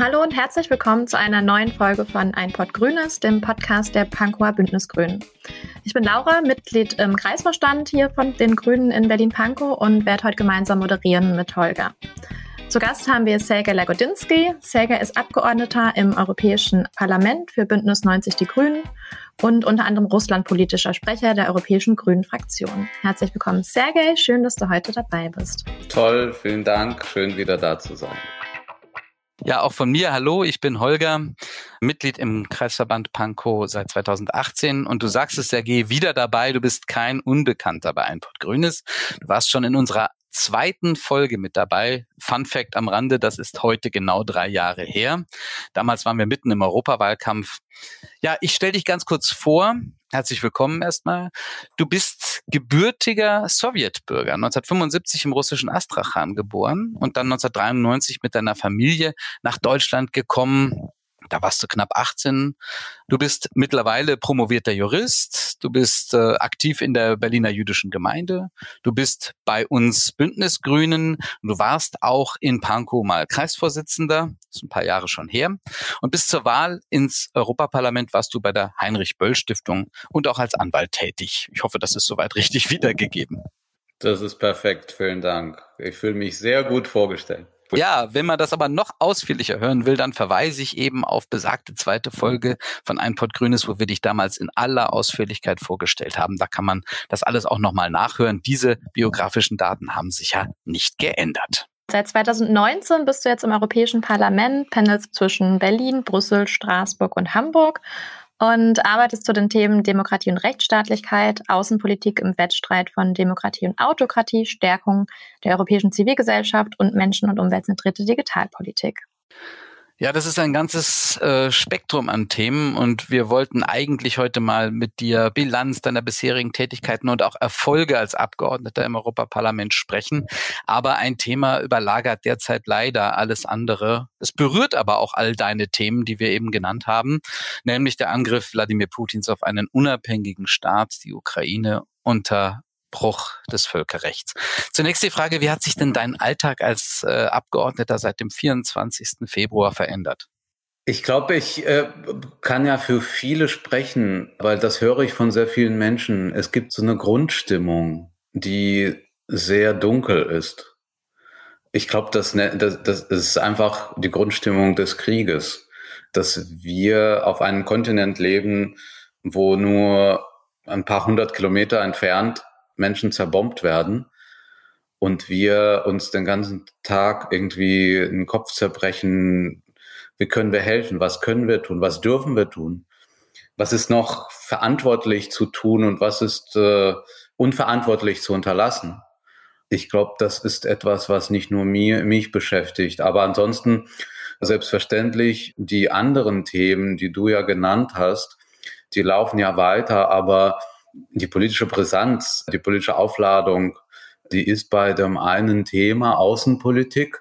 Hallo und herzlich willkommen zu einer neuen Folge von Ein Pott Grünes, dem Podcast der Pankower Bündnis Grünen. Ich bin Laura, Mitglied im Kreisvorstand hier von den Grünen in Berlin-Pankow und werde heute gemeinsam moderieren mit Holger. Zu Gast haben wir Sergej Lagodinski. Sergej ist Abgeordneter im Europäischen Parlament für Bündnis 90 Die Grünen und unter anderem russlandpolitischer Sprecher der Europäischen Grünen Fraktion. Herzlich willkommen, Sergej. Schön, dass du heute dabei bist. Toll, vielen Dank. Schön, wieder da zu sein. Ja, auch von mir. Hallo, ich bin Holger, Mitglied im Kreisverband Pankow seit 2018 und du sagst es, Sergej, wieder dabei. Du bist kein Unbekannter bei Einport Grünes. Du warst schon in unserer zweiten Folge mit dabei. Fun Fact am Rande, das ist heute genau drei Jahre her. Damals waren wir mitten im Europawahlkampf. Ja, ich stelle dich ganz kurz vor. Herzlich willkommen erstmal. Du bist gebürtiger Sowjetbürger, 1975 im russischen Astrachan geboren und dann 1993 mit deiner Familie nach Deutschland gekommen, da warst du knapp 18. Du bist mittlerweile promovierter Jurist. Du bist äh, aktiv in der Berliner jüdischen Gemeinde. Du bist bei uns Bündnisgrünen. Du warst auch in Pankow mal Kreisvorsitzender. Das ist ein paar Jahre schon her. Und bis zur Wahl ins Europaparlament warst du bei der Heinrich-Böll-Stiftung und auch als Anwalt tätig. Ich hoffe, das ist soweit richtig wiedergegeben. Das ist perfekt. Vielen Dank. Ich fühle mich sehr gut vorgestellt. Ja, wenn man das aber noch ausführlicher hören will, dann verweise ich eben auf besagte zweite Folge von Ein Pott Grünes, wo wir dich damals in aller Ausführlichkeit vorgestellt haben. Da kann man das alles auch nochmal nachhören. Diese biografischen Daten haben sich ja nicht geändert. Seit 2019 bist du jetzt im Europäischen Parlament, pendelst zwischen Berlin, Brüssel, Straßburg und Hamburg und arbeitest zu den Themen Demokratie und Rechtsstaatlichkeit, Außenpolitik im Wettstreit von Demokratie und Autokratie, Stärkung der europäischen Zivilgesellschaft und Menschen- und umweltzentrierte Digitalpolitik. Ja, das ist ein ganzes äh, Spektrum an Themen und wir wollten eigentlich heute mal mit dir Bilanz deiner bisherigen Tätigkeiten und auch Erfolge als Abgeordneter im Europaparlament sprechen. Aber ein Thema überlagert derzeit leider alles andere. Es berührt aber auch all deine Themen, die wir eben genannt haben, nämlich der Angriff Wladimir Putins auf einen unabhängigen Staat, die Ukraine unter Bruch des Völkerrechts. Zunächst die Frage, wie hat sich denn dein Alltag als äh, Abgeordneter seit dem 24. Februar verändert? Ich glaube, ich äh, kann ja für viele sprechen, weil das höre ich von sehr vielen Menschen. Es gibt so eine Grundstimmung, die sehr dunkel ist. Ich glaube, das, ne, das, das ist einfach die Grundstimmung des Krieges, dass wir auf einem Kontinent leben, wo nur ein paar hundert Kilometer entfernt Menschen zerbombt werden und wir uns den ganzen Tag irgendwie den Kopf zerbrechen, wie können wir helfen, was können wir tun, was dürfen wir tun, was ist noch verantwortlich zu tun und was ist äh, unverantwortlich zu unterlassen. Ich glaube, das ist etwas, was nicht nur mir, mich beschäftigt, aber ansonsten selbstverständlich die anderen Themen, die du ja genannt hast, die laufen ja weiter, aber die politische Brisanz, die politische Aufladung, die ist bei dem einen Thema Außenpolitik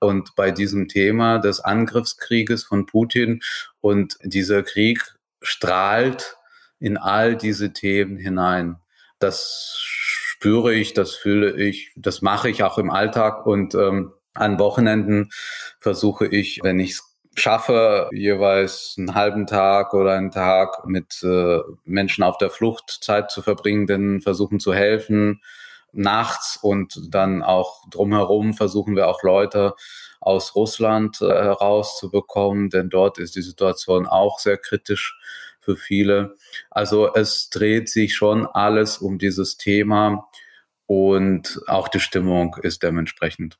und bei diesem Thema des Angriffskrieges von Putin. Und dieser Krieg strahlt in all diese Themen hinein. Das spüre ich, das fühle ich, das mache ich auch im Alltag und ähm, an Wochenenden versuche ich, wenn ich es schaffe, jeweils einen halben Tag oder einen Tag mit äh, Menschen auf der Flucht Zeit zu verbringen, denen versuchen zu helfen, nachts und dann auch drumherum versuchen wir auch Leute aus Russland äh, herauszubekommen, denn dort ist die Situation auch sehr kritisch für viele. Also es dreht sich schon alles um dieses Thema und auch die Stimmung ist dementsprechend.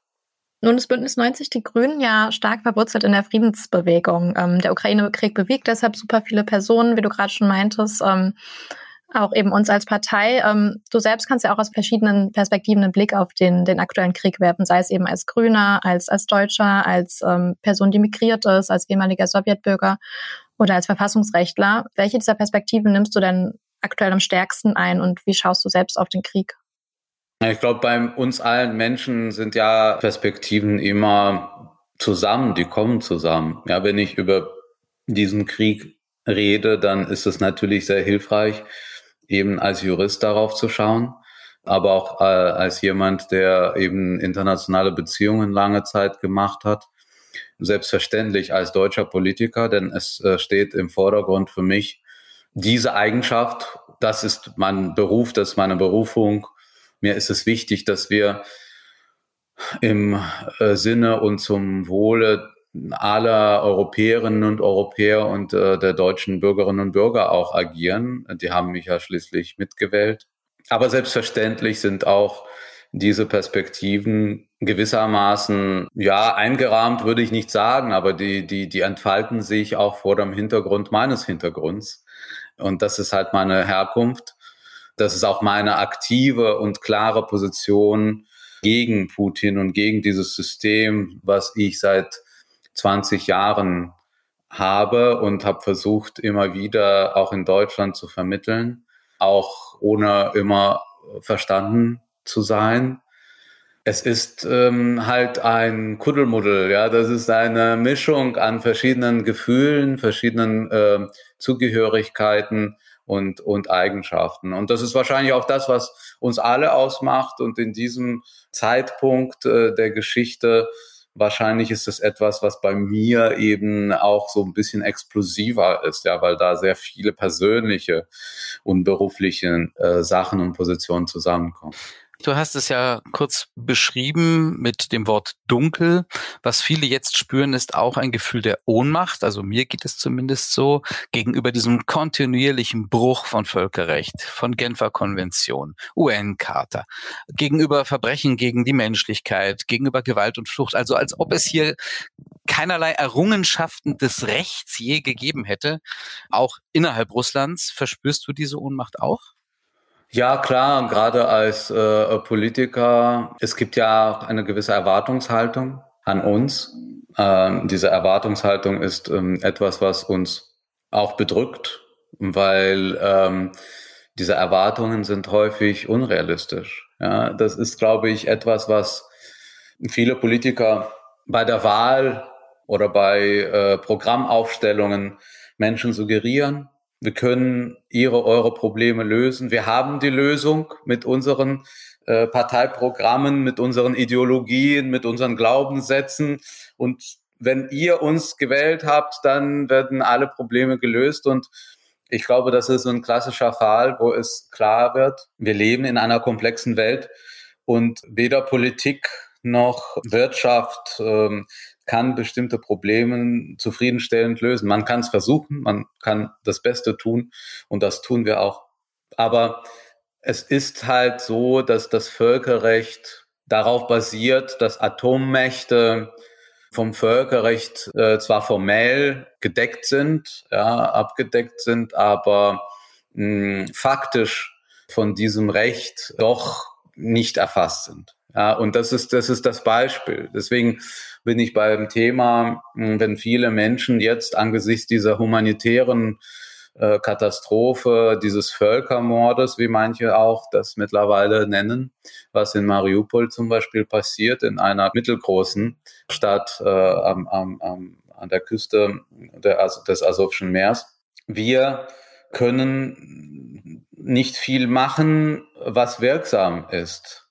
Nun ist Bündnis 90 Die Grünen ja stark verwurzelt in der Friedensbewegung. Ähm, der Ukraine-Krieg bewegt deshalb super viele Personen, wie du gerade schon meintest. Ähm, auch eben uns als Partei. Ähm, du selbst kannst ja auch aus verschiedenen Perspektiven einen Blick auf den, den aktuellen Krieg werfen, sei es eben als Grüner, als, als Deutscher, als ähm, Person, die migriert ist, als ehemaliger Sowjetbürger oder als Verfassungsrechtler. Welche dieser Perspektiven nimmst du denn aktuell am stärksten ein und wie schaust du selbst auf den Krieg? Ich glaube, bei uns allen Menschen sind ja Perspektiven immer zusammen, die kommen zusammen. Ja, wenn ich über diesen Krieg rede, dann ist es natürlich sehr hilfreich, eben als Jurist darauf zu schauen, aber auch äh, als jemand, der eben internationale Beziehungen lange Zeit gemacht hat. selbstverständlich als deutscher Politiker, denn es äh, steht im Vordergrund für mich diese Eigenschaft. Das ist mein Beruf, das ist meine Berufung. Mir ist es wichtig, dass wir im äh, Sinne und zum Wohle aller Europäerinnen und Europäer und äh, der deutschen Bürgerinnen und Bürger auch agieren. Die haben mich ja schließlich mitgewählt. Aber selbstverständlich sind auch diese Perspektiven gewissermaßen, ja, eingerahmt würde ich nicht sagen, aber die, die, die entfalten sich auch vor dem Hintergrund meines Hintergrunds. Und das ist halt meine Herkunft. Das ist auch meine aktive und klare Position gegen Putin und gegen dieses System, was ich seit 20 Jahren habe und habe versucht, immer wieder auch in Deutschland zu vermitteln, auch ohne immer verstanden zu sein. Es ist ähm, halt ein Kuddelmuddel, ja. Das ist eine Mischung an verschiedenen Gefühlen, verschiedenen äh, Zugehörigkeiten und, und Eigenschaften. Und das ist wahrscheinlich auch das, was uns alle ausmacht. Und in diesem Zeitpunkt äh, der Geschichte wahrscheinlich ist es etwas, was bei mir eben auch so ein bisschen explosiver ist, ja, weil da sehr viele persönliche und berufliche äh, Sachen und Positionen zusammenkommen. Du hast es ja kurz beschrieben mit dem Wort dunkel. Was viele jetzt spüren, ist auch ein Gefühl der Ohnmacht. Also mir geht es zumindest so gegenüber diesem kontinuierlichen Bruch von Völkerrecht, von Genfer Konvention, UN-Charta, gegenüber Verbrechen gegen die Menschlichkeit, gegenüber Gewalt und Flucht. Also als ob es hier keinerlei Errungenschaften des Rechts je gegeben hätte. Auch innerhalb Russlands verspürst du diese Ohnmacht auch? Ja, klar, gerade als äh, Politiker, es gibt ja eine gewisse Erwartungshaltung an uns. Ähm, diese Erwartungshaltung ist ähm, etwas, was uns auch bedrückt, weil ähm, diese Erwartungen sind häufig unrealistisch. Ja, das ist, glaube ich, etwas, was viele Politiker bei der Wahl oder bei äh, Programmaufstellungen Menschen suggerieren wir können Ihre, eure Probleme lösen. Wir haben die Lösung mit unseren äh, Parteiprogrammen, mit unseren Ideologien, mit unseren Glaubenssätzen. Und wenn ihr uns gewählt habt, dann werden alle Probleme gelöst. Und ich glaube, das ist ein klassischer Fall, wo es klar wird, wir leben in einer komplexen Welt und weder Politik noch Wirtschaft ähm, kann bestimmte Probleme zufriedenstellend lösen. Man kann es versuchen, man kann das Beste tun und das tun wir auch. Aber es ist halt so, dass das Völkerrecht darauf basiert, dass Atommächte vom Völkerrecht äh, zwar formell gedeckt sind, ja, abgedeckt sind, aber mh, faktisch von diesem Recht doch nicht erfasst sind. Ja, und das ist, das ist das Beispiel. Deswegen bin ich beim Thema, hm, wenn viele Menschen jetzt angesichts dieser humanitären äh, Katastrophe, dieses Völkermordes, wie manche auch das mittlerweile nennen, was in Mariupol zum Beispiel passiert, in einer mittelgroßen Stadt äh, am, am, am, an der Küste der, des Asowschen Meers. Wir können nicht viel machen, was wirksam ist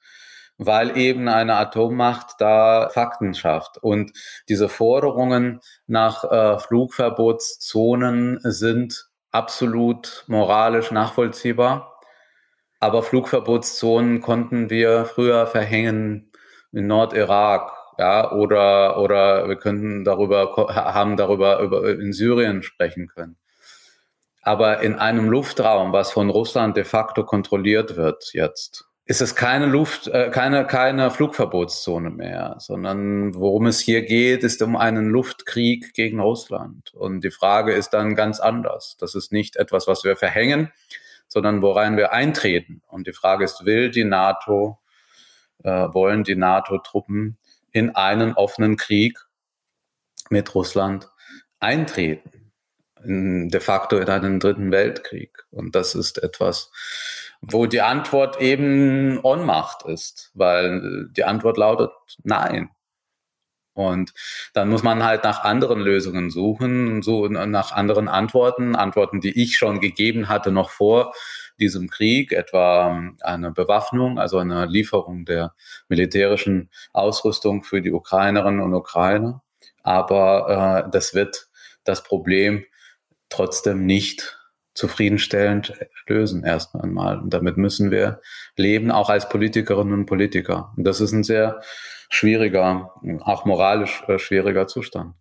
weil eben eine Atommacht da Fakten schafft. Und diese Forderungen nach äh, Flugverbotszonen sind absolut moralisch nachvollziehbar. Aber Flugverbotszonen konnten wir früher verhängen in Nordirak, ja, oder, oder wir könnten darüber, haben darüber über, in Syrien sprechen können. Aber in einem Luftraum, was von Russland de facto kontrolliert wird jetzt, ist es keine Luft, äh, keine, keine Flugverbotszone mehr, sondern worum es hier geht, ist um einen Luftkrieg gegen Russland. Und die Frage ist dann ganz anders. Das ist nicht etwas, was wir verhängen, sondern worein wir eintreten. Und die Frage ist, will die NATO, äh, wollen die NATO-Truppen in einen offenen Krieg mit Russland eintreten? In, de facto in einen dritten Weltkrieg. Und das ist etwas, wo die Antwort eben Ohnmacht ist, weil die Antwort lautet Nein. Und dann muss man halt nach anderen Lösungen suchen, so nach anderen Antworten, Antworten, die ich schon gegeben hatte noch vor diesem Krieg, etwa eine Bewaffnung, also eine Lieferung der militärischen Ausrüstung für die Ukrainerinnen und Ukrainer, aber äh, das wird das Problem trotzdem nicht zufriedenstellend lösen erst einmal. Und damit müssen wir leben, auch als Politikerinnen und Politiker. Und das ist ein sehr schwieriger, auch moralisch äh, schwieriger Zustand.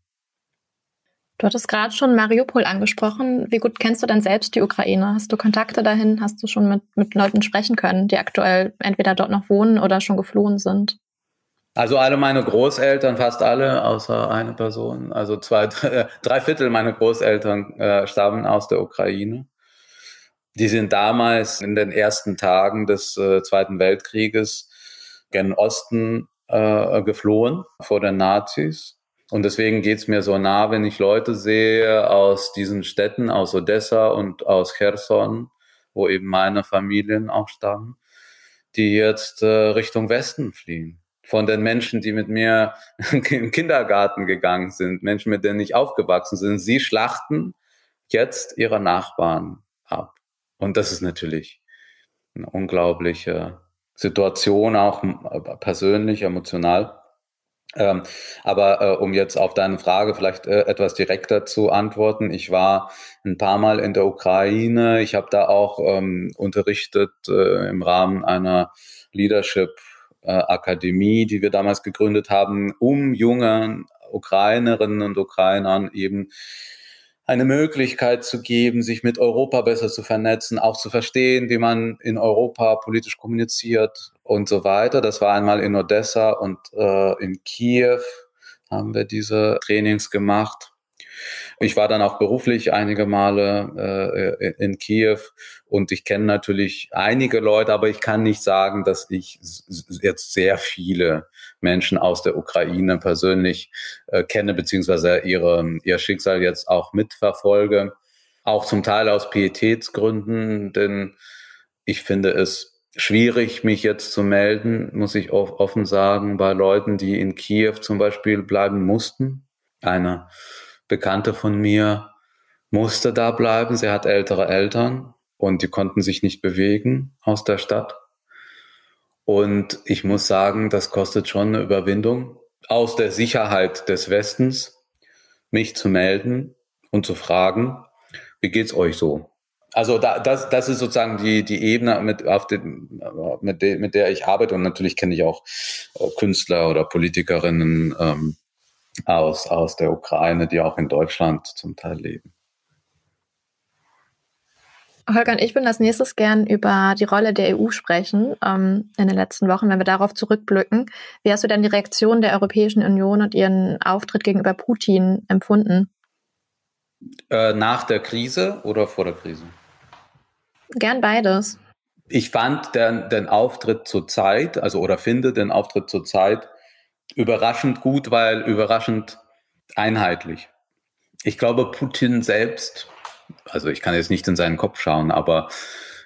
Du hattest gerade schon Mariupol angesprochen. Wie gut kennst du denn selbst die Ukraine? Hast du Kontakte dahin? Hast du schon mit, mit Leuten sprechen können, die aktuell entweder dort noch wohnen oder schon geflohen sind? Also alle meine Großeltern, fast alle, außer eine Person, also zwei, drei Viertel meiner Großeltern äh, stammen aus der Ukraine. Die sind damals in den ersten Tagen des äh, Zweiten Weltkrieges gen Osten äh, geflohen vor den Nazis. Und deswegen geht's mir so nah, wenn ich Leute sehe aus diesen Städten, aus Odessa und aus Cherson, wo eben meine Familien auch stammen, die jetzt äh, Richtung Westen fliehen von den Menschen, die mit mir im Kindergarten gegangen sind, Menschen, mit denen ich aufgewachsen bin. Sie schlachten jetzt ihre Nachbarn ab. Und das ist natürlich eine unglaubliche Situation, auch persönlich, emotional. Ähm, aber äh, um jetzt auf deine Frage vielleicht äh, etwas direkter zu antworten, ich war ein paar Mal in der Ukraine. Ich habe da auch ähm, unterrichtet äh, im Rahmen einer Leadership Akademie, die wir damals gegründet haben, um jungen Ukrainerinnen und Ukrainern eben eine Möglichkeit zu geben, sich mit Europa besser zu vernetzen, auch zu verstehen, wie man in Europa politisch kommuniziert und so weiter. Das war einmal in Odessa und äh, in Kiew haben wir diese Trainings gemacht. Ich war dann auch beruflich einige Male äh, in Kiew und ich kenne natürlich einige Leute, aber ich kann nicht sagen, dass ich jetzt sehr viele Menschen aus der Ukraine persönlich äh, kenne, beziehungsweise ihre, ihr Schicksal jetzt auch mitverfolge. Auch zum Teil aus Pietätsgründen, denn ich finde es schwierig, mich jetzt zu melden, muss ich offen sagen, bei Leuten, die in Kiew zum Beispiel bleiben mussten. Eine Bekannte von mir musste da bleiben. Sie hat ältere Eltern und die konnten sich nicht bewegen aus der Stadt. Und ich muss sagen, das kostet schon eine Überwindung, aus der Sicherheit des Westens mich zu melden und zu fragen, wie geht's euch so? Also da, das, das ist sozusagen die, die Ebene, mit, den, mit, de, mit der ich arbeite. Und natürlich kenne ich auch äh, Künstler oder Politikerinnen, ähm, aus, aus der Ukraine, die auch in Deutschland zum Teil leben. Holger und ich würden als nächstes gern über die Rolle der EU sprechen ähm, in den letzten Wochen, wenn wir darauf zurückblicken. Wie hast du denn die Reaktion der Europäischen Union und ihren Auftritt gegenüber Putin empfunden? Äh, nach der Krise oder vor der Krise? Gern beides. Ich fand den, den Auftritt zur Zeit, also oder finde den Auftritt zur Zeit überraschend gut, weil überraschend einheitlich. Ich glaube, Putin selbst, also ich kann jetzt nicht in seinen Kopf schauen, aber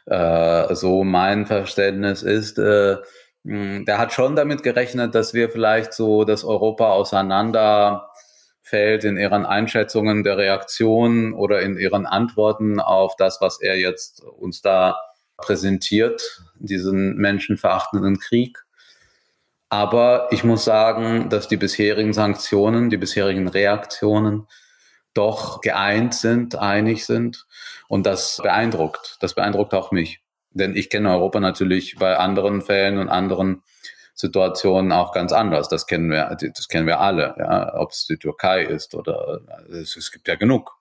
äh, so mein Verständnis ist, äh, der hat schon damit gerechnet, dass wir vielleicht so das Europa auseinanderfällt in ihren Einschätzungen der Reaktion oder in ihren Antworten auf das, was er jetzt uns da präsentiert, diesen menschenverachtenden Krieg. Aber ich muss sagen, dass die bisherigen Sanktionen, die bisherigen Reaktionen doch geeint sind, einig sind. Und das beeindruckt. Das beeindruckt auch mich. Denn ich kenne Europa natürlich bei anderen Fällen und anderen Situationen auch ganz anders. Das kennen wir, das kennen wir alle. Ja? Ob es die Türkei ist oder es, es gibt ja genug.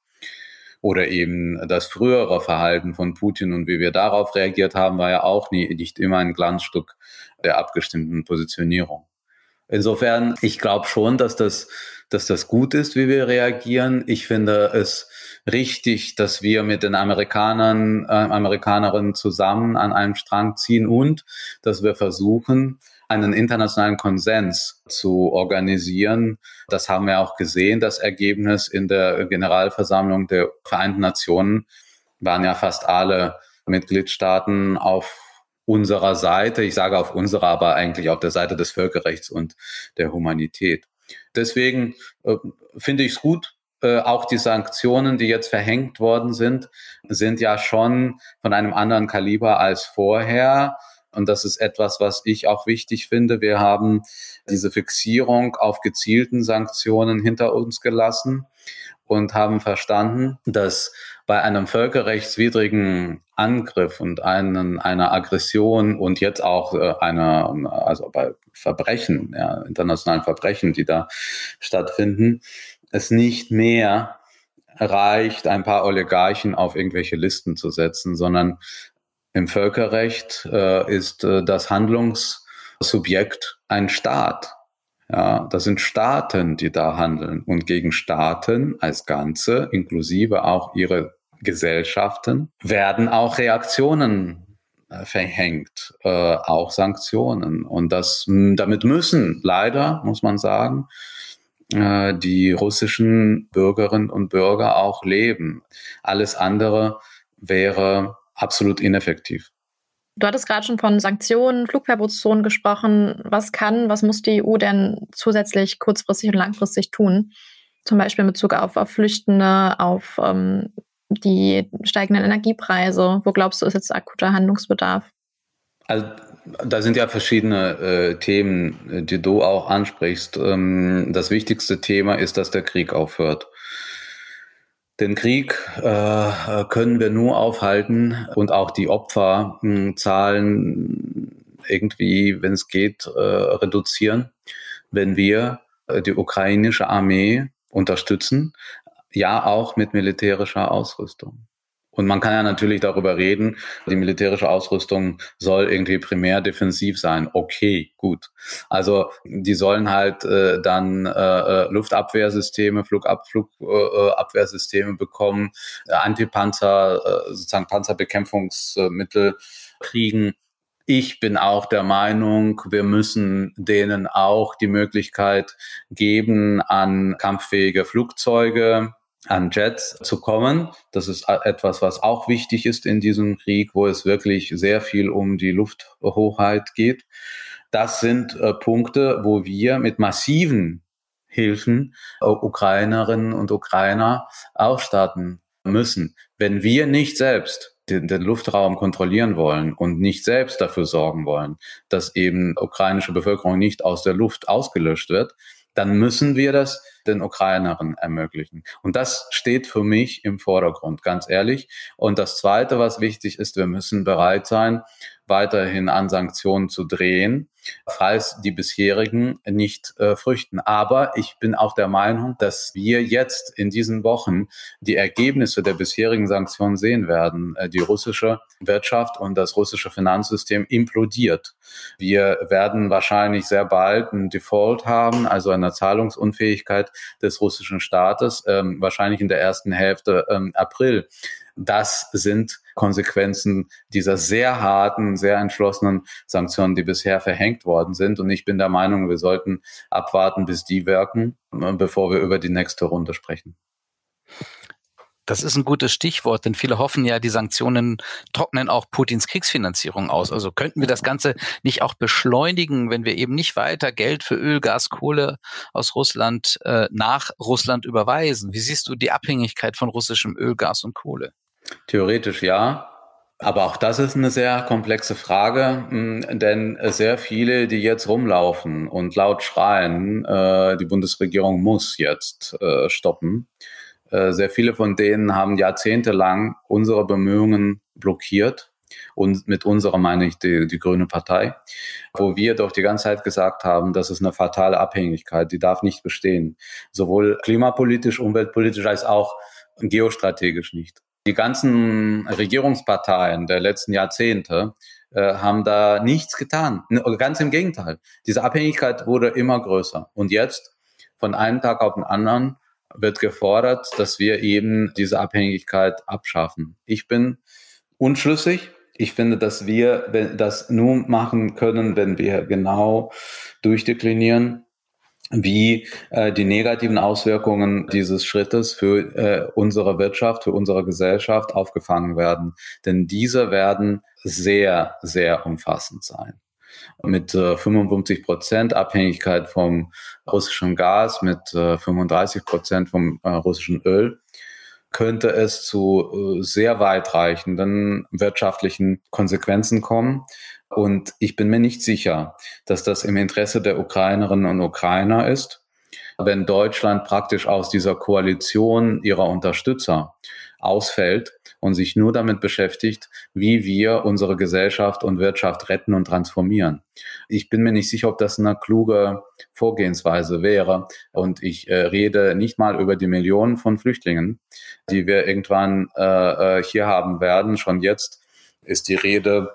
Oder eben das frühere Verhalten von Putin und wie wir darauf reagiert haben, war ja auch nie, nicht immer ein Glanzstück der abgestimmten Positionierung. Insofern, ich glaube schon, dass das, dass das gut ist, wie wir reagieren. Ich finde es richtig, dass wir mit den Amerikanern, äh, Amerikanerinnen zusammen an einem Strang ziehen und dass wir versuchen, einen internationalen Konsens zu organisieren. Das haben wir auch gesehen. Das Ergebnis in der Generalversammlung der Vereinten Nationen waren ja fast alle Mitgliedstaaten auf unserer Seite. Ich sage auf unserer, aber eigentlich auf der Seite des Völkerrechts und der Humanität. Deswegen äh, finde ich es gut, äh, auch die Sanktionen, die jetzt verhängt worden sind, sind ja schon von einem anderen Kaliber als vorher. Und das ist etwas, was ich auch wichtig finde. Wir haben diese Fixierung auf gezielten Sanktionen hinter uns gelassen und haben verstanden, dass bei einem völkerrechtswidrigen Angriff und einen, einer Aggression und jetzt auch äh, einer, also bei Verbrechen, ja, internationalen Verbrechen, die da stattfinden, es nicht mehr reicht, ein paar Oligarchen auf irgendwelche Listen zu setzen, sondern im Völkerrecht äh, ist äh, das Handlungssubjekt ein Staat. Ja, das sind Staaten, die da handeln. Und gegen Staaten als Ganze, inklusive auch ihre Gesellschaften werden auch Reaktionen äh, verhängt, äh, auch Sanktionen. Und das, damit müssen leider, muss man sagen, äh, die russischen Bürgerinnen und Bürger auch leben. Alles andere wäre absolut ineffektiv. Du hattest gerade schon von Sanktionen, Flugverbotszonen gesprochen. Was kann, was muss die EU denn zusätzlich kurzfristig und langfristig tun? Zum Beispiel in Bezug auf, auf Flüchtende, auf ähm, die steigenden Energiepreise? Wo glaubst du, ist jetzt akuter Handlungsbedarf? Also da sind ja verschiedene äh, Themen, die du auch ansprichst. Ähm, das wichtigste Thema ist, dass der Krieg aufhört. Den Krieg äh, können wir nur aufhalten und auch die Opferzahlen irgendwie, wenn es geht, äh, reduzieren, wenn wir äh, die ukrainische Armee unterstützen, ja auch mit militärischer Ausrüstung. Und man kann ja natürlich darüber reden, die militärische Ausrüstung soll irgendwie primär defensiv sein. Okay, gut. Also die sollen halt äh, dann äh, äh Luftabwehrsysteme, Flugab Flugabwehrsysteme äh, bekommen, äh, Antipanzer, äh, sozusagen Panzerbekämpfungsmittel kriegen. Ich bin auch der Meinung, wir müssen denen auch die Möglichkeit geben, an kampffähige Flugzeuge an Jets zu kommen. Das ist etwas, was auch wichtig ist in diesem Krieg, wo es wirklich sehr viel um die Lufthochheit geht. Das sind äh, Punkte, wo wir mit massiven Hilfen äh, Ukrainerinnen und Ukrainer ausstatten müssen. Wenn wir nicht selbst den, den, Luftraum kontrollieren wollen und nicht selbst dafür sorgen wollen, dass eben ukrainische Bevölkerung nicht aus der Luft ausgelöscht wird, dann müssen wir das den Ukrainerinnen ermöglichen. Und das steht für mich im Vordergrund, ganz ehrlich. Und das Zweite, was wichtig ist, wir müssen bereit sein, weiterhin an Sanktionen zu drehen, falls die bisherigen nicht äh, früchten. Aber ich bin auch der Meinung, dass wir jetzt in diesen Wochen die Ergebnisse der bisherigen Sanktionen sehen werden. Äh, die russische Wirtschaft und das russische Finanzsystem implodiert. Wir werden wahrscheinlich sehr bald ein Default haben, also eine Zahlungsunfähigkeit des russischen Staates, ähm, wahrscheinlich in der ersten Hälfte ähm, April. Das sind Konsequenzen dieser sehr harten, sehr entschlossenen Sanktionen, die bisher verhängt worden sind. Und ich bin der Meinung, wir sollten abwarten, bis die wirken, äh, bevor wir über die nächste Runde sprechen. Das ist ein gutes Stichwort, denn viele hoffen ja, die Sanktionen trocknen auch Putins Kriegsfinanzierung aus. Also könnten wir das Ganze nicht auch beschleunigen, wenn wir eben nicht weiter Geld für Öl, Gas, Kohle aus Russland äh, nach Russland überweisen? Wie siehst du die Abhängigkeit von russischem Öl, Gas und Kohle? Theoretisch ja. Aber auch das ist eine sehr komplexe Frage, hm, denn sehr viele, die jetzt rumlaufen und laut schreien, äh, die Bundesregierung muss jetzt äh, stoppen, äh, sehr viele von denen haben jahrzehntelang unsere Bemühungen blockiert. Und mit unserer meine ich die, die Grüne Partei, wo wir doch die ganze Zeit gesagt haben, das ist eine fatale Abhängigkeit, die darf nicht bestehen. Sowohl klimapolitisch, umweltpolitisch als auch geostrategisch nicht. Die ganzen Regierungsparteien der letzten Jahrzehnte äh, haben da nichts getan. Ganz im Gegenteil. Diese Abhängigkeit wurde immer größer. Und jetzt, von einem Tag auf den anderen, wird gefordert, dass wir eben diese Abhängigkeit abschaffen. Ich bin unschlüssig. Ich finde, dass wir das nur machen können, wenn wir genau durchdeklinieren, wie äh, die negativen Auswirkungen dieses Schrittes für äh, unsere Wirtschaft, für unsere Gesellschaft aufgefangen werden. Denn diese werden sehr, sehr umfassend sein mit äh, 55 Prozent Abhängigkeit vom russischen Gas, mit äh, 35 Prozent vom äh, russischen Öl, könnte es zu äh, sehr weitreichenden wirtschaftlichen Konsequenzen kommen. Und ich bin mir nicht sicher, dass das im Interesse der Ukrainerinnen und Ukrainer ist, wenn Deutschland praktisch aus dieser Koalition ihrer Unterstützer ausfällt und sich nur damit beschäftigt, wie wir unsere Gesellschaft und Wirtschaft retten und transformieren. Ich bin mir nicht sicher, ob das eine kluge Vorgehensweise wäre. Und ich äh, rede nicht mal über die Millionen von Flüchtlingen, die wir irgendwann äh, äh hier haben werden. Schon jetzt ist die Rede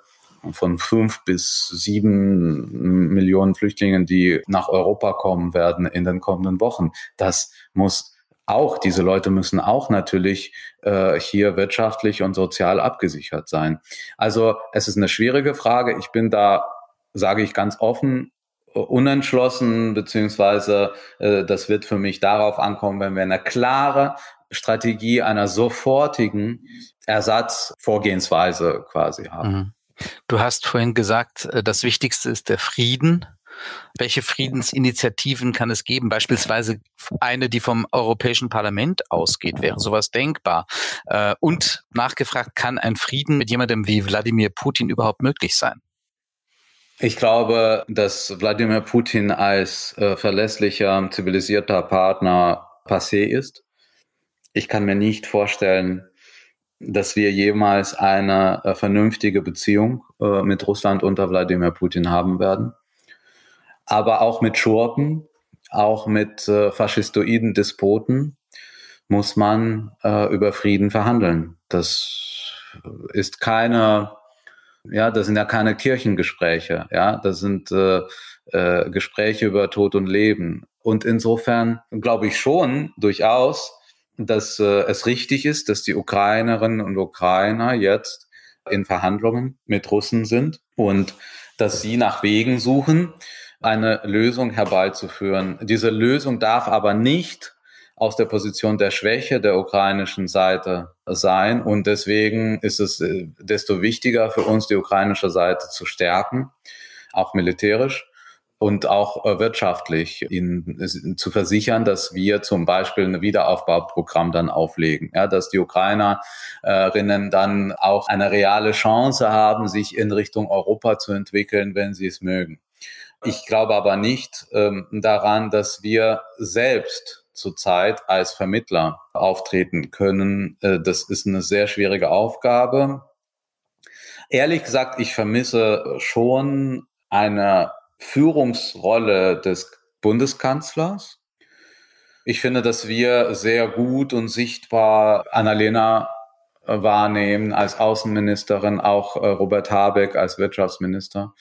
von fünf bis sieben Millionen Flüchtlingen, die nach Europa kommen werden in den kommenden Wochen. Das muss auch, diese Leute müssen auch natürlich äh, hier wirtschaftlich und sozial abgesichert sein. Also es ist eine schwierige Frage. Ich bin da, sage ich ganz offen, unentschlossen, beziehungsweise äh, das wird für mich darauf ankommen, wenn wir eine klare Strategie einer sofortigen Ersatzvorgehensweise quasi haben. Mhm. Du hast vorhin gesagt, äh, das Wichtigste ist der Frieden. Welche Friedensinitiativen kann es geben? Beispielsweise eine, die vom Europäischen Parlament ausgeht. Wäre sowas denkbar? Äh, und nachgefragt, kann ein Frieden mit jemandem wie Wladimir Putin überhaupt möglich sein? Ich glaube, dass Wladimir Putin als äh, verlässlicher, zivilisierter Partner passé ist. Ich kann mir nicht vorstellen, dass wir jemals eine äh, vernünftige Beziehung äh, mit Russland unter Wladimir Putin haben werden aber auch mit Schurken, auch mit äh, faschistoiden Despoten muss man äh, über Frieden verhandeln. Das ist keine, ja, das sind ja keine Kirchengespräche, ja, das sind äh, äh, Gespräche über Tod und Leben. Und insofern glaube ich schon durchaus, dass äh, es richtig ist, dass die Ukrainerinnen und Ukrainer jetzt in Verhandlungen mit Russen sind und dass sie nach Wegen suchen, eine Lösung herbeizuführen. Diese Lösung darf aber nicht aus der Position der Schwäche der ukrainischen Seite sein. Und deswegen ist es äh, desto wichtiger für uns, die ukrainische Seite zu stärken, auch militärisch und auch äh, wirtschaftlich ihnen zu versichern, dass wir zum Beispiel ein Wiederaufbauprogramm dann auflegen, ja, dass die Ukrainerinnen dann auch eine reale Chance haben, sich in Richtung Europa zu entwickeln, wenn sie es mögen. Ich glaube aber nicht ähm, daran, dass wir selbst zurzeit als Vermittler auftreten können. Äh, das ist eine sehr schwierige Aufgabe. Ehrlich gesagt, ich vermisse schon eine Führungsrolle des Bundeskanzlers. Ich finde, dass wir sehr gut und sichtbar Annalena wahrnehmen als Außenministerin, auch äh, Robert Habeck als Wirtschaftsminister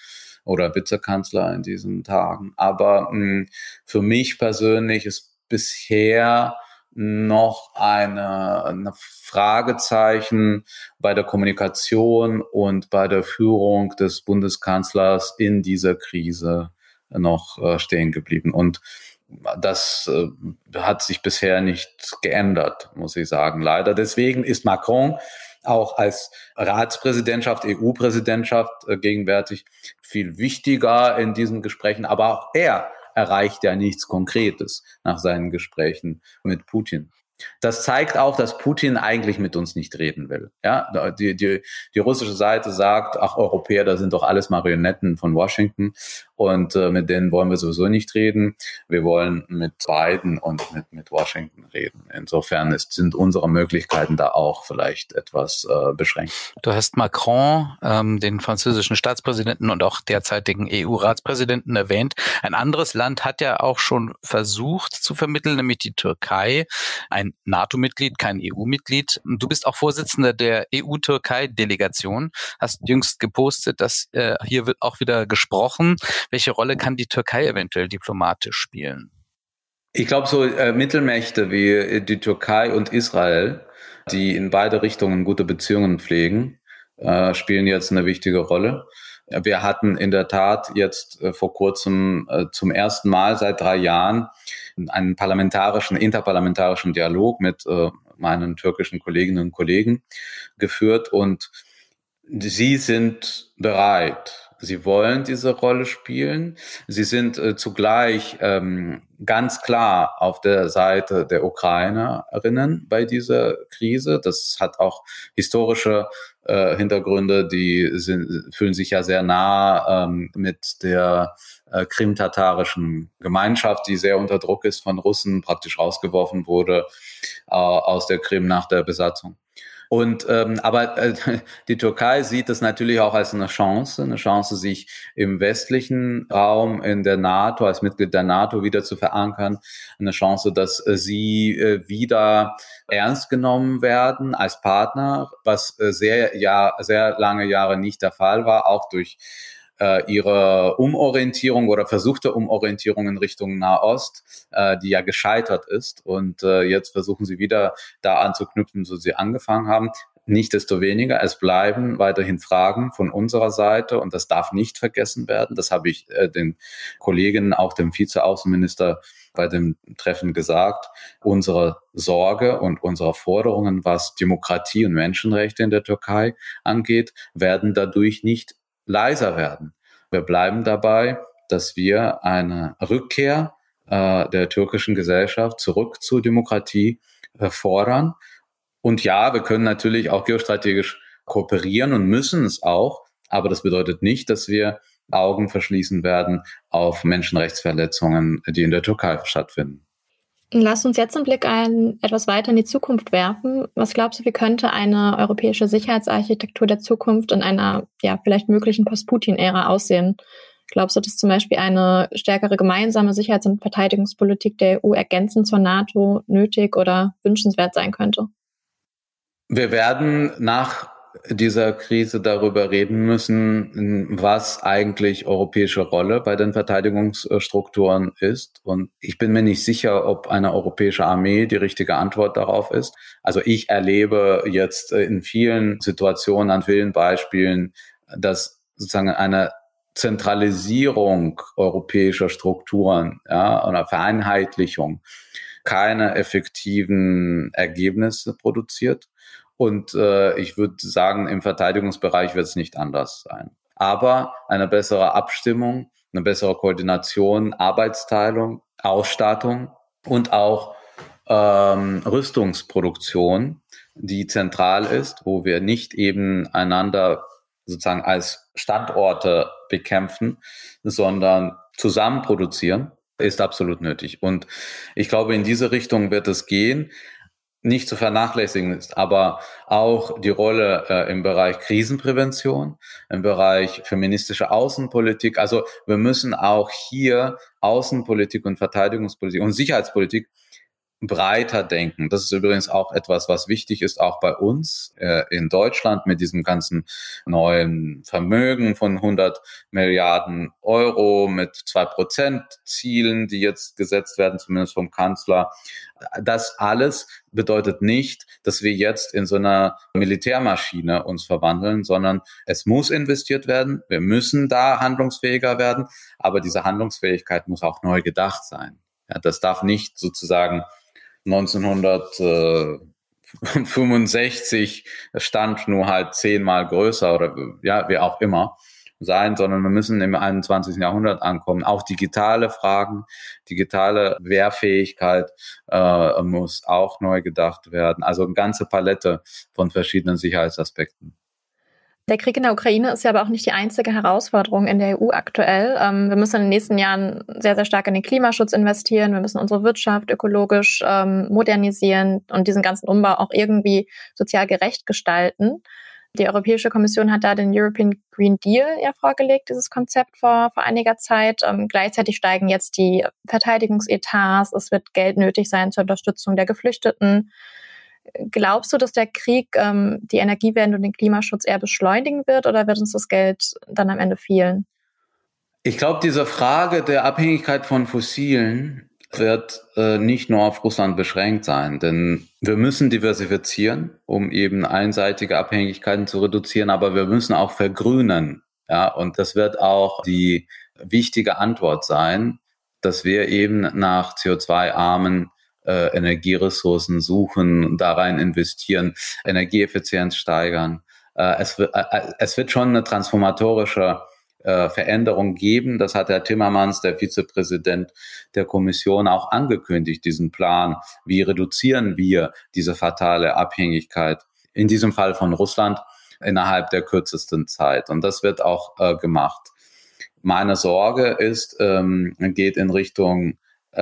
oder Vizekanzler in diesen Tagen. Aber mh, hm, für mich persönlich ist bisher noch eine, eine Fragezeichen bei der Kommunikation und bei der Führung des Bundeskanzlers in dieser Krise noch äh, stehen geblieben. Und das äh, hat sich bisher nicht geändert, muss ich sagen, leider. Deswegen ist Macron auch als Ratspräsidentschaft, EU-Präsidentschaft äh, gegenwärtig viel wichtiger in diesen Gesprächen. Aber auch er erreicht ja nichts Konkretes nach seinen Gesprächen mit Putin. Das zeigt auch, dass Putin eigentlich mit uns nicht reden will. Ja, die, die, die russische Seite sagt, ach, Europäer, da sind doch alles Marionetten von Washington und äh, mit denen wollen wir sowieso nicht reden. Wir wollen mit Biden und mit, mit Washington reden. Insofern ist, sind unsere Möglichkeiten da auch vielleicht etwas äh, beschränkt. Du hast Macron, ähm, den französischen Staatspräsidenten und auch derzeitigen EU-Ratspräsidenten erwähnt. Ein anderes Land hat ja auch schon versucht zu vermitteln, nämlich die Türkei. Ein NATO-Mitglied, kein EU-Mitglied. Du bist auch Vorsitzender der EU-Türkei-Delegation, hast jüngst gepostet, dass äh, hier wird auch wieder gesprochen. Welche Rolle kann die Türkei eventuell diplomatisch spielen? Ich glaube, so äh, Mittelmächte wie äh, die Türkei und Israel, die in beide Richtungen gute Beziehungen pflegen, äh, spielen jetzt eine wichtige Rolle. Wir hatten in der Tat jetzt äh, vor kurzem äh, zum ersten Mal seit drei Jahren einen parlamentarischen, interparlamentarischen Dialog mit äh, meinen türkischen Kolleginnen und Kollegen geführt und sie sind bereit, Sie wollen diese Rolle spielen. Sie sind äh, zugleich ähm, ganz klar auf der Seite der Ukrainerinnen bei dieser Krise. Das hat auch historische äh, Hintergründe, die sind, fühlen sich ja sehr nah ähm, mit der äh, krimtatarischen Gemeinschaft, die sehr unter Druck ist von Russen, praktisch rausgeworfen wurde äh, aus der Krim nach der Besatzung. Und ähm, aber äh, die Türkei sieht es natürlich auch als eine Chance, eine Chance, sich im westlichen Raum in der NATO als Mitglied der NATO wieder zu verankern, eine Chance, dass äh, sie äh, wieder ernst genommen werden als Partner, was äh, sehr ja sehr lange Jahre nicht der Fall war, auch durch äh, ihre Umorientierung oder versuchte Umorientierung in Richtung Nahost, äh, die ja gescheitert ist. Und äh, jetzt versuchen sie wieder da anzuknüpfen, so sie angefangen haben. Nichtsdestoweniger, es bleiben weiterhin Fragen von unserer Seite und das darf nicht vergessen werden. Das habe ich äh, den Kollegen, auch dem Vizeaußenminister bei dem Treffen gesagt. Unsere Sorge und unsere Forderungen, was Demokratie und Menschenrechte in der Türkei angeht, werden dadurch nicht leiser werden. Wir bleiben dabei, dass wir eine Rückkehr äh, der türkischen Gesellschaft zurück zur Demokratie äh, fordern. Und ja, wir können natürlich auch geostrategisch kooperieren und müssen es auch, aber das bedeutet nicht, dass wir Augen verschließen werden auf Menschenrechtsverletzungen, die in der Türkei stattfinden. Lass uns jetzt einen Blick ein, etwas weiter in die Zukunft werfen. Was glaubst du, wie könnte eine europäische Sicherheitsarchitektur der Zukunft in einer ja, vielleicht möglichen Post-Putin-Ära aussehen? Glaubst du, dass zum Beispiel eine stärkere gemeinsame Sicherheits- und Verteidigungspolitik der EU ergänzend zur NATO nötig oder wünschenswert sein könnte? Wir werden nach dieser Krise darüber reden müssen, was eigentlich europäische Rolle bei den Verteidigungsstrukturen ist. Und ich bin mir nicht sicher, ob eine europäische Armee die richtige Antwort darauf ist. Also ich erlebe jetzt in vielen Situationen, an vielen Beispielen, dass sozusagen eine Zentralisierung europäischer Strukturen ja, oder Vereinheitlichung keine effektiven Ergebnisse produziert. Und äh, ich würde sagen, im Verteidigungsbereich wird es nicht anders sein. Aber eine bessere Abstimmung, eine bessere Koordination, Arbeitsteilung, Ausstattung und auch ähm, Rüstungsproduktion, die zentral ist, wo wir nicht eben einander sozusagen als Standorte bekämpfen, sondern zusammen produzieren, ist absolut nötig. Und ich glaube, in diese Richtung wird es gehen nicht zu vernachlässigen ist, aber auch die Rolle äh, im Bereich Krisenprävention, im Bereich feministische Außenpolitik. Also wir müssen auch hier Außenpolitik und Verteidigungspolitik und Sicherheitspolitik breiter denken. Das ist übrigens auch etwas, was wichtig ist, auch bei uns äh, in Deutschland mit diesem ganzen neuen Vermögen von 100 Milliarden Euro mit zwei Prozent Zielen, die jetzt gesetzt werden, zumindest vom Kanzler. Das alles bedeutet nicht, dass wir jetzt in so einer Militärmaschine uns verwandeln, sondern es muss investiert werden. Wir müssen da handlungsfähiger werden, aber diese Handlungsfähigkeit muss auch neu gedacht sein. Ja, das darf nicht sozusagen 1965 stand nur halt zehnmal größer oder ja, wie auch immer sein, sondern wir müssen im 21. Jahrhundert ankommen. Auch digitale Fragen, digitale Wehrfähigkeit äh, muss auch neu gedacht werden. Also eine ganze Palette von verschiedenen Sicherheitsaspekten. Der Krieg in der Ukraine ist ja aber auch nicht die einzige Herausforderung in der EU aktuell. Ähm, wir müssen in den nächsten Jahren sehr, sehr stark in den Klimaschutz investieren. Wir müssen unsere Wirtschaft ökologisch ähm, modernisieren und diesen ganzen Umbau auch irgendwie sozial gerecht gestalten. Die Europäische Kommission hat da den European Green Deal ja vorgelegt, dieses Konzept vor, vor einiger Zeit. Ähm, gleichzeitig steigen jetzt die Verteidigungsetats. Es wird Geld nötig sein zur Unterstützung der Geflüchteten. Glaubst du, dass der Krieg ähm, die Energiewende und den Klimaschutz eher beschleunigen wird oder wird uns das Geld dann am Ende fehlen? Ich glaube, diese Frage der Abhängigkeit von Fossilen wird äh, nicht nur auf Russland beschränkt sein, denn wir müssen diversifizieren, um eben einseitige Abhängigkeiten zu reduzieren, aber wir müssen auch vergrünen. Ja, und das wird auch die wichtige Antwort sein, dass wir eben nach CO2-armen äh, Energieressourcen suchen, da rein investieren, Energieeffizienz steigern. Äh, es, wird, äh, äh, es wird schon eine transformatorische äh, Veränderung geben. Das hat Herr Timmermans, der Vizepräsident der Kommission, auch angekündigt, diesen Plan. Wie reduzieren wir diese fatale Abhängigkeit? In diesem Fall von Russland innerhalb der kürzesten Zeit. Und das wird auch äh, gemacht. Meine Sorge ist, ähm, geht in Richtung äh,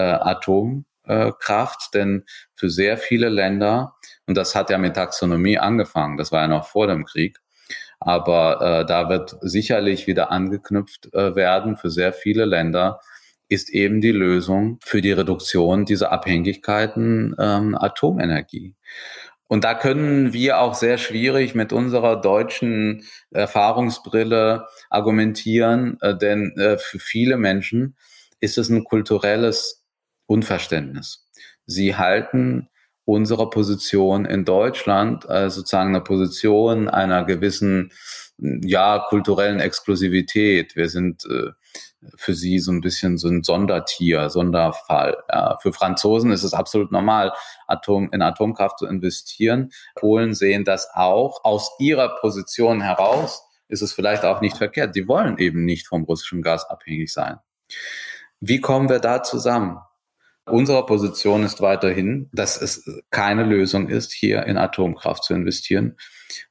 Atomkraft, denn für sehr viele Länder, und das hat ja mit Taxonomie angefangen, das war ja noch vor dem Krieg, aber äh, da wird sicherlich wieder angeknüpft äh, werden für sehr viele Länder, ist eben die Lösung für die Reduktion dieser Abhängigkeiten ähm, Atomenergie. Und da können wir auch sehr schwierig mit unserer deutschen Erfahrungsbrille argumentieren, äh, denn äh, für viele Menschen ist es ein kulturelles Unverständnis. Sie halten unsere Position in Deutschland, äh, sozusagen eine Position einer gewissen, ja, kulturellen Exklusivität. Wir sind äh, für sie so ein bisschen so ein Sondertier, Sonderfall. Ja, für Franzosen ist es absolut normal, Atom, in Atomkraft zu investieren. Polen sehen das auch. Aus ihrer Position heraus ist es vielleicht auch nicht verkehrt. Die wollen eben nicht vom russischen Gas abhängig sein. Wie kommen wir da zusammen? Unsere Position ist weiterhin, dass es keine Lösung ist, hier in Atomkraft zu investieren,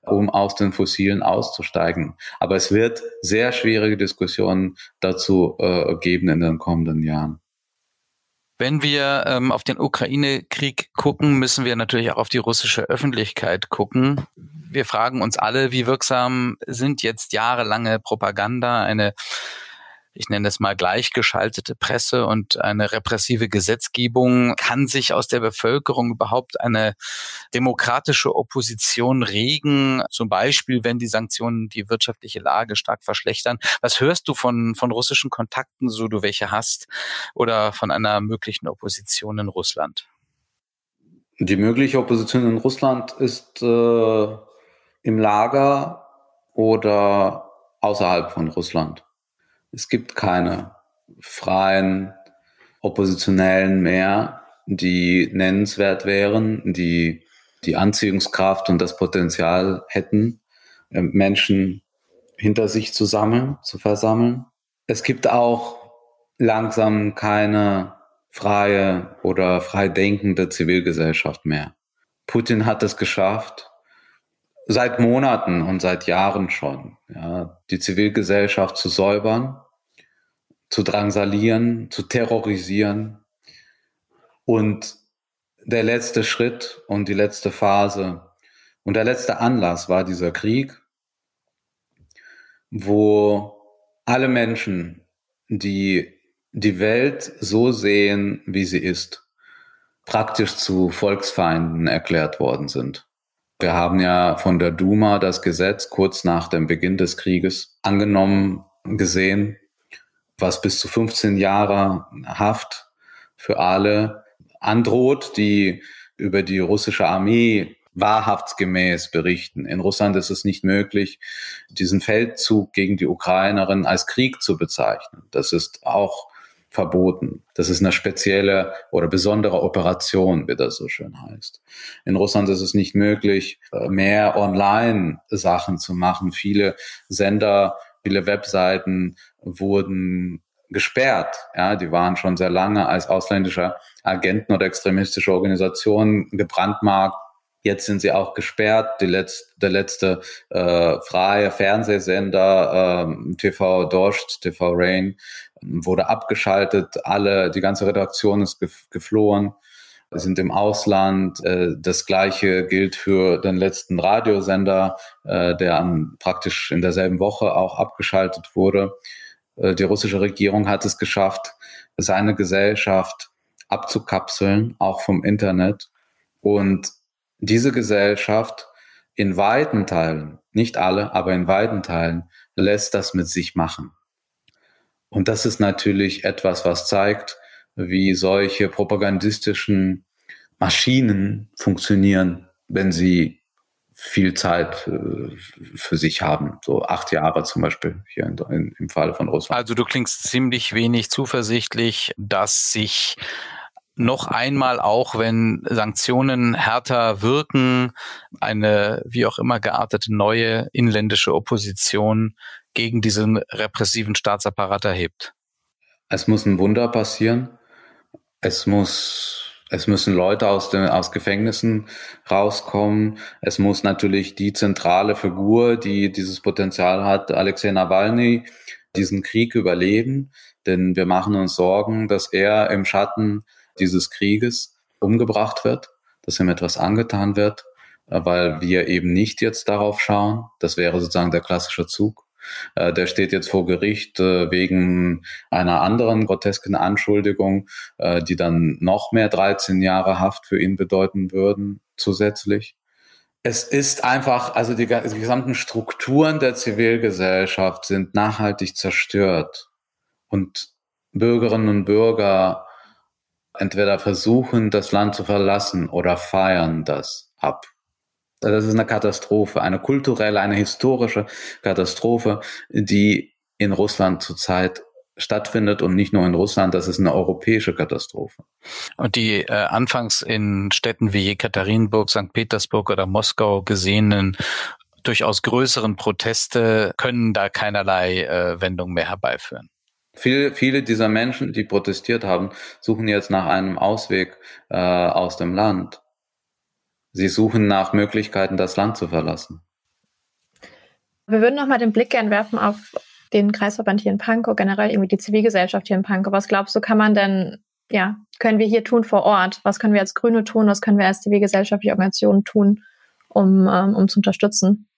um aus den Fossilen auszusteigen. Aber es wird sehr schwierige Diskussionen dazu äh, geben in den kommenden Jahren. Wenn wir ähm, auf den Ukraine-Krieg gucken, müssen wir natürlich auch auf die russische Öffentlichkeit gucken. Wir fragen uns alle, wie wirksam sind jetzt jahrelange Propaganda, eine ich nenne es mal gleichgeschaltete Presse und eine repressive Gesetzgebung, kann sich aus der Bevölkerung überhaupt eine demokratische Opposition regen, zum Beispiel wenn die Sanktionen die wirtschaftliche Lage stark verschlechtern. Was hörst du von, von russischen Kontakten, so du welche hast, oder von einer möglichen Opposition in Russland? Die mögliche Opposition in Russland ist äh, im Lager oder außerhalb von Russland. Es gibt keine freien Oppositionellen mehr, die nennenswert wären, die die Anziehungskraft und das Potenzial hätten, äh, Menschen hinter sich zu sammeln, zu versammeln. Es gibt auch langsam keine freie oder frei denkende Zivilgesellschaft mehr. Putin hat es geschafft, seit Monaten und seit Jahren schon, ja, die Zivilgesellschaft zu säubern, zu drangsalieren, zu terrorisieren. Und der letzte Schritt und die letzte Phase und der letzte Anlass war dieser Krieg, wo alle Menschen, die die Welt so sehen, wie sie ist, praktisch zu Volksfeinden erklärt worden sind. Wir haben ja von der Duma das Gesetz kurz nach dem Beginn des Krieges angenommen gesehen, was bis zu 15 Jahre Haft für alle androht, die über die russische Armee wahrhaftsgemäß berichten. In Russland ist es nicht möglich, diesen Feldzug gegen die Ukrainerin als Krieg zu bezeichnen. Das ist auch verboten. Das ist eine spezielle oder besondere Operation, wie das so schön heißt. In Russland ist es nicht möglich, äh, mehr Online-Sachen zu machen. Viele Sender, viele Webseiten wurden gesperrt. Ja, die waren schon sehr lange als ausländische Agenten oder extremistische Organisationen gebrandmarkt. Jetzt sind sie auch gesperrt. Die letzte, der letzte äh, freie Fernsehsender äh, TV Dorscht, TV Rain wurde abgeschaltet. Alle, die ganze Redaktion ist geflohen, sind im Ausland. Äh, das gleiche gilt für den letzten Radiosender, äh, der praktisch in derselben Woche auch abgeschaltet wurde. Äh, die russische Regierung hat es geschafft, seine Gesellschaft abzukapseln, auch vom Internet. Und diese Gesellschaft in weiten Teilen, nicht alle, aber in weiten Teilen, lässt das mit sich machen. Und das ist natürlich etwas, was zeigt, wie solche propagandistischen Maschinen funktionieren, wenn sie viel Zeit äh, für sich haben. So acht Jahre zum Beispiel hier in, in, im Fall von Russland. Also du klingst ziemlich wenig zuversichtlich, dass sich noch einmal, auch wenn Sanktionen härter wirken, eine wie auch immer geartete neue inländische Opposition gegen diesen repressiven Staatsapparat erhebt? Es muss ein Wunder passieren. Es muss es müssen Leute aus, den, aus Gefängnissen rauskommen. Es muss natürlich die zentrale Figur, die dieses Potenzial hat, Alexei Nawalny, diesen Krieg überleben. Denn wir machen uns Sorgen, dass er im Schatten dieses Krieges umgebracht wird, dass ihm etwas angetan wird, weil wir eben nicht jetzt darauf schauen. Das wäre sozusagen der klassische Zug. Äh, der steht jetzt vor Gericht äh, wegen einer anderen grotesken Anschuldigung, äh, die dann noch mehr 13 Jahre Haft für ihn bedeuten würden zusätzlich. Es ist einfach, also die, die gesamten Strukturen der Zivilgesellschaft sind nachhaltig zerstört und Bürgerinnen und Bürger entweder versuchen, das Land zu verlassen oder feiern das ab. Das ist eine Katastrophe, eine kulturelle, eine historische Katastrophe, die in Russland zurzeit stattfindet und nicht nur in Russland, das ist eine europäische Katastrophe. Und die äh, anfangs in Städten wie Jekaterinburg, St. Petersburg oder Moskau gesehenen durchaus größeren Proteste können da keinerlei äh, Wendung mehr herbeiführen. Viele, viele dieser Menschen, die protestiert haben, suchen jetzt nach einem Ausweg äh, aus dem Land. Sie suchen nach Möglichkeiten, das Land zu verlassen. Wir würden noch mal den Blick gern werfen auf den Kreisverband hier in Pankow, generell irgendwie die Zivilgesellschaft hier in Pankow. Was glaubst du, kann man denn, ja, können wir hier tun vor Ort? Was können wir als Grüne tun? Was können wir als zivilgesellschaftliche Organisation tun, um, ähm, um zu unterstützen?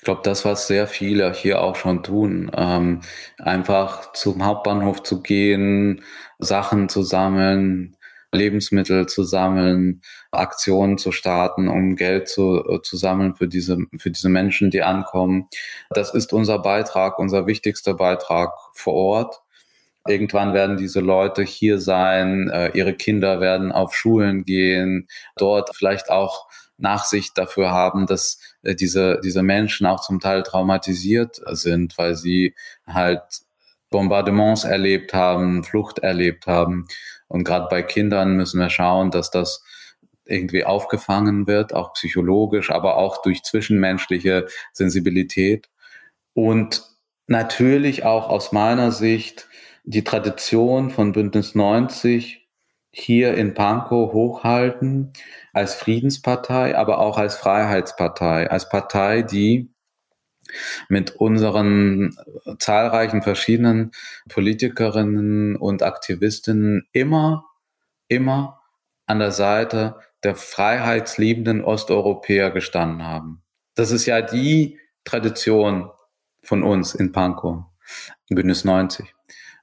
Ich glaube, das, was sehr viele hier auch schon tun, ähm, einfach zum Hauptbahnhof zu gehen, Sachen zu sammeln, Lebensmittel zu sammeln, Aktionen zu starten, um Geld zu, äh, zu sammeln für diese, für diese Menschen, die ankommen. Das ist unser Beitrag, unser wichtigster Beitrag vor Ort. Irgendwann werden diese Leute hier sein, äh, ihre Kinder werden auf Schulen gehen, dort vielleicht auch Nachsicht dafür haben, dass diese, diese Menschen auch zum Teil traumatisiert sind, weil sie halt Bombardements erlebt haben, Flucht erlebt haben. Und gerade bei Kindern müssen wir schauen, dass das irgendwie aufgefangen wird, auch psychologisch, aber auch durch zwischenmenschliche Sensibilität. Und natürlich auch aus meiner Sicht die Tradition von Bündnis 90 hier in Pankow hochhalten als Friedenspartei, aber auch als Freiheitspartei, als Partei, die mit unseren zahlreichen verschiedenen Politikerinnen und Aktivistinnen immer, immer an der Seite der freiheitsliebenden Osteuropäer gestanden haben. Das ist ja die Tradition von uns in Pankow, Bündnis 90.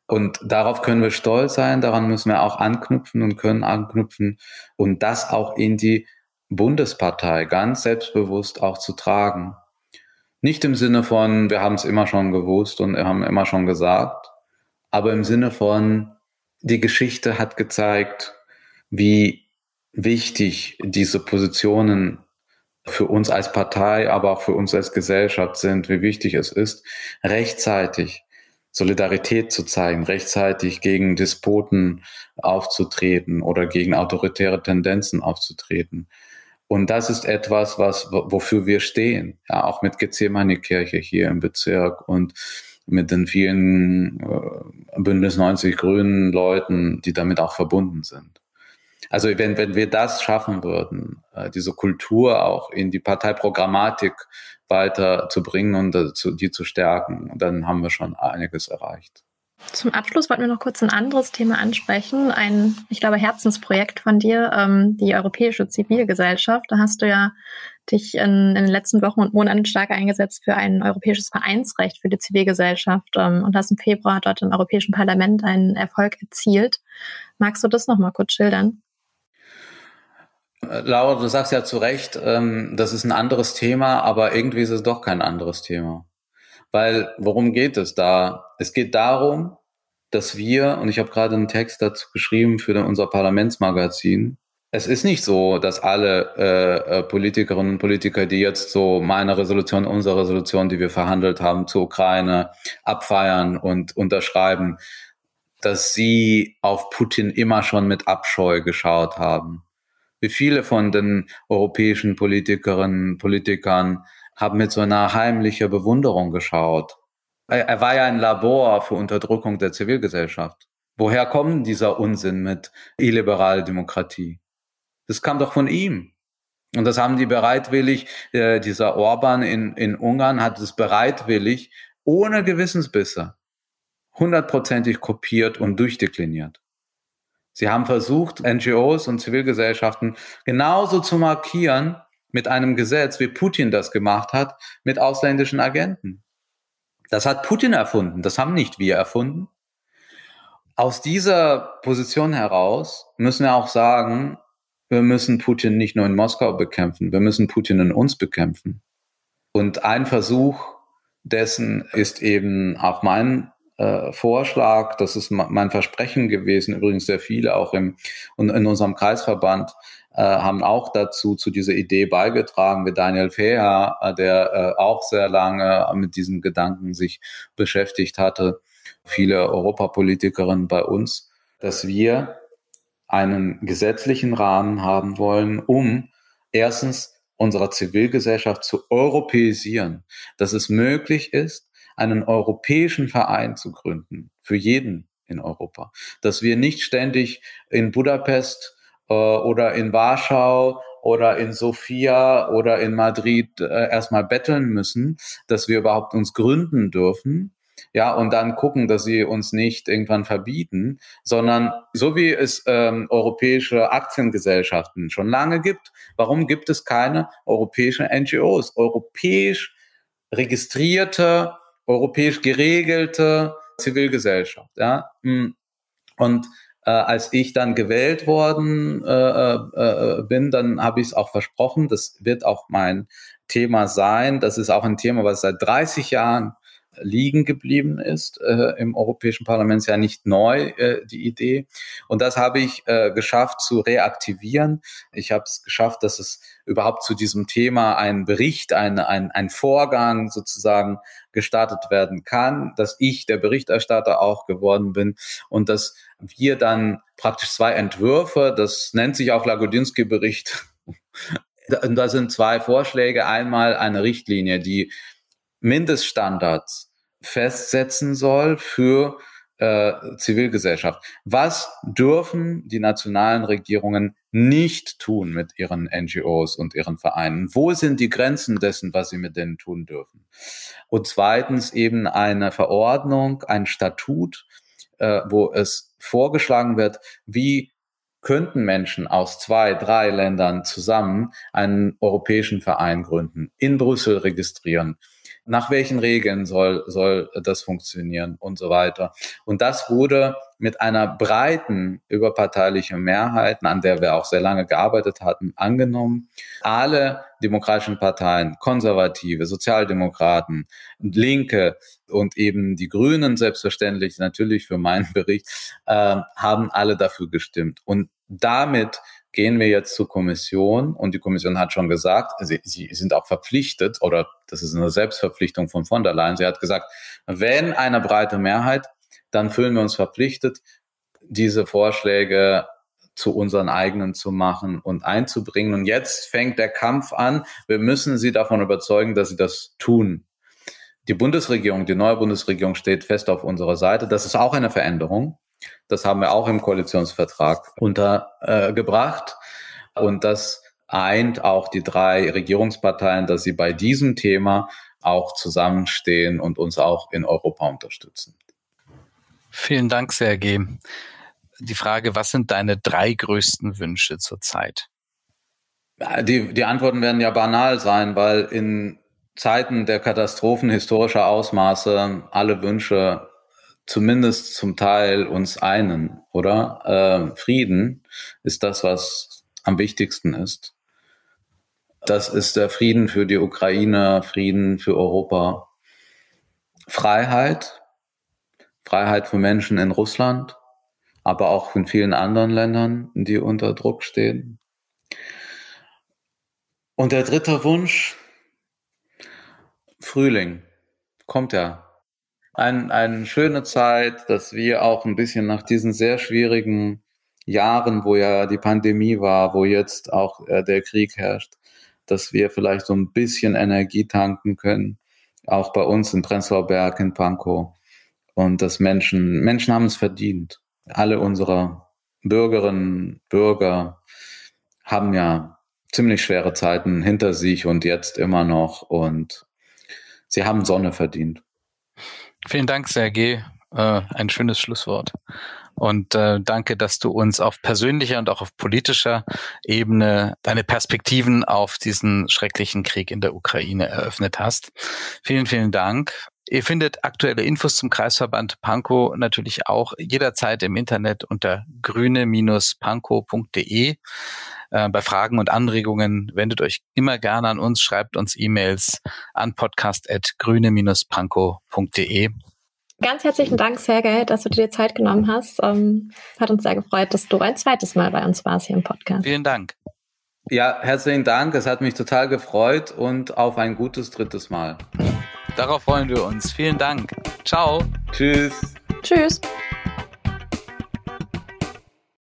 Und darauf können wir stolz sein, daran müssen wir auch anknüpfen und können anknüpfen und das auch in die Bundespartei ganz selbstbewusst auch zu tragen. Nicht im Sinne von, wir haben es immer schon gewusst und haben immer schon gesagt, aber im Sinne von, die Geschichte hat gezeigt, wie wichtig diese Positionen für uns als Partei, aber auch für uns als Gesellschaft sind, wie wichtig es ist, rechtzeitig Solidarität zu zeigen, rechtzeitig gegen Despoten aufzutreten oder gegen autoritäre Tendenzen aufzutreten. Und das ist etwas, was, wofür wir stehen. Ja, auch mit Gethsemane-Kirche hier im Bezirk und mit den vielen äh, Bündnis 90 Grünen Leuten, die damit auch verbunden sind. Also wenn, wenn wir das schaffen würden, äh, diese Kultur auch in die Parteiprogrammatik weiter zu bringen und äh, die zu stärken, dann haben wir schon einiges erreicht. Zum Abschluss wollten wir noch kurz ein anderes Thema ansprechen. Ein, ich glaube, Herzensprojekt von dir, ähm, die Europäische Zivilgesellschaft. Da hast du ja dich in, in, den letzten Wochen und Monaten stark eingesetzt für ein europäisches Vereinsrecht für die Zivilgesellschaft ähm, und hast im Februar dort im Europäischen Parlament einen Erfolg erzielt. Magst du das noch mal kurz schildern? Laura, du sagst ja zu Recht, ähm, das ist ein anderes Thema, aber irgendwie ist es doch kein anderes Thema. Weil worum geht es da? Es geht darum, dass wir, und ich habe gerade einen Text dazu geschrieben für unser Parlamentsmagazin, es ist nicht so, dass alle äh, äh, Politikerinnen und Politiker, die jetzt so meine Resolution, unsere Resolution, die wir verhandelt haben zur Ukraine, abfeiern und unterschreiben, dass sie auf Putin immer schon mit Abscheu geschaut haben. Wie viele von den europäischen Politikerinnen und Politikern haben mit so einer heimlichen Bewunderung geschaut. Er war ja ein Labor für Unterdrückung der Zivilgesellschaft. Woher kommt dieser Unsinn mit illiberale Demokratie? Das kam doch von ihm. Und das haben die bereitwillig, äh, dieser Orban in, in Ungarn hat es bereitwillig, ohne Gewissensbisse, hundertprozentig kopiert und durchdekliniert. Sie haben versucht, NGOs und Zivilgesellschaften genauso zu markieren mit einem Gesetz, wie Putin das gemacht hat, mit ausländischen Agenten. Das hat Putin erfunden, das haben nicht wir erfunden. Aus dieser Position heraus müssen wir auch sagen, wir müssen Putin nicht nur in Moskau bekämpfen, wir müssen Putin in uns bekämpfen. Und ein Versuch dessen ist eben auch mein äh, Vorschlag, das ist mein Versprechen gewesen, übrigens sehr viele auch im, in unserem Kreisverband äh, haben auch dazu zu dieser Idee beigetragen, wie Daniel Feher, äh, der äh, auch sehr lange mit diesem Gedanken sich beschäftigt hatte, viele Europapolitikerinnen bei uns, dass wir einen gesetzlichen Rahmen haben wollen, um erstens unserer Zivilgesellschaft zu europäisieren, dass es möglich ist, einen europäischen Verein zu gründen für jeden in Europa, dass wir nicht ständig in Budapest äh, oder in Warschau oder in Sofia oder in Madrid äh, erstmal betteln müssen, dass wir überhaupt uns gründen dürfen, ja, und dann gucken, dass sie uns nicht irgendwann verbieten, sondern so wie es ähm, europäische Aktiengesellschaften schon lange gibt, warum gibt es keine europäischen NGOs, europäisch registrierte, europäisch geregelte Zivilgesellschaft, ja? Hm. Und äh, als ich dann gewählt worden äh, äh, äh bin, dann habe ich es auch versprochen, das wird auch mein Thema sein. Das ist auch ein Thema, was seit 30 Jahren liegen geblieben ist äh, im Europäischen Parlament, ist ja nicht neu, äh, die Idee. Und das habe ich äh, geschafft zu reaktivieren. Ich habe es geschafft, dass es überhaupt zu diesem Thema ein Bericht, ein, ein, ein Vorgang sozusagen gestartet werden kann, dass ich der Berichterstatter auch geworden bin und dass wir dann praktisch zwei Entwürfe, das nennt sich auch Lagodinsky-Bericht, da sind zwei Vorschläge. Einmal eine Richtlinie, die Mindeststandards festsetzen soll für äh, Zivilgesellschaft. Was dürfen die nationalen Regierungen nicht tun mit ihren NGOs und ihren Vereinen? Wo sind die Grenzen dessen, was sie mit denen tun dürfen? Und zweitens eben eine Verordnung, ein Statut, äh, wo es vorgeschlagen wird, wie könnten Menschen aus zwei, drei Ländern zusammen einen europäischen Verein gründen, in Brüssel registrieren nach welchen Regeln soll, soll das funktionieren und so weiter. Und das wurde mit einer breiten überparteilichen Mehrheit, an der wir auch sehr lange gearbeitet hatten, angenommen. Alle demokratischen Parteien, Konservative, Sozialdemokraten, Linke und eben die Grünen selbstverständlich natürlich für meinen Bericht, äh, haben alle dafür gestimmt. Und damit gehen wir jetzt zur Kommission und die Kommission hat schon gesagt, sie, sie sind auch verpflichtet oder das ist eine Selbstverpflichtung von von der Leyen. Sie hat gesagt, wenn eine breite Mehrheit, dann fühlen wir uns verpflichtet, diese Vorschläge zu unseren eigenen zu machen und einzubringen. Und jetzt fängt der Kampf an. Wir müssen sie davon überzeugen, dass sie das tun. Die Bundesregierung, die neue Bundesregierung steht fest auf unserer Seite. Das ist auch eine Veränderung. Das haben wir auch im Koalitionsvertrag untergebracht. Äh, und das eint auch die drei Regierungsparteien, dass sie bei diesem Thema auch zusammenstehen und uns auch in Europa unterstützen. Vielen Dank, Sergej. Die Frage, was sind deine drei größten Wünsche zurzeit? Die, die Antworten werden ja banal sein, weil in Zeiten der Katastrophen historischer Ausmaße alle Wünsche zumindest zum Teil uns einen, oder? Äh, Frieden ist das, was am wichtigsten ist. Das ist der Frieden für die Ukraine, Frieden für Europa. Freiheit, Freiheit für Menschen in Russland, aber auch in vielen anderen Ländern, die unter Druck stehen. Und der dritte Wunsch, Frühling, kommt ja ein, eine schöne Zeit, dass wir auch ein bisschen nach diesen sehr schwierigen Jahren, wo ja die Pandemie war, wo jetzt auch äh, der Krieg herrscht, dass wir vielleicht so ein bisschen Energie tanken können, auch bei uns in Prenzlauer Berg, in Pankow. Und dass Menschen, Menschen haben es verdient. Alle unsere Bürgerinnen, Bürger haben ja ziemlich schwere Zeiten hinter sich und jetzt immer noch und sie haben Sonne verdient. Vielen Dank, Sergej. Äh, ein schönes Schlusswort. Und äh, danke, dass du uns auf persönlicher und auch auf politischer Ebene deine Perspektiven auf diesen schrecklichen Krieg in der Ukraine eröffnet hast. Vielen, vielen Dank. Ihr findet aktuelle Infos zum Kreisverband Pankow natürlich auch jederzeit im Internet unter grüne-pankow.de. Äh, bei Fragen und Anregungen wendet euch immer gerne an uns, schreibt uns E-Mails an podcast.grüne-pankow.de. Ganz herzlichen Dank, Sergej, dass du dir Zeit genommen hast. Ähm, hat uns sehr gefreut, dass du ein zweites Mal bei uns warst hier im Podcast. Vielen Dank. Ja, herzlichen Dank. Es hat mich total gefreut und auf ein gutes drittes Mal. Darauf freuen wir uns. Vielen Dank. Ciao. Tschüss. Tschüss.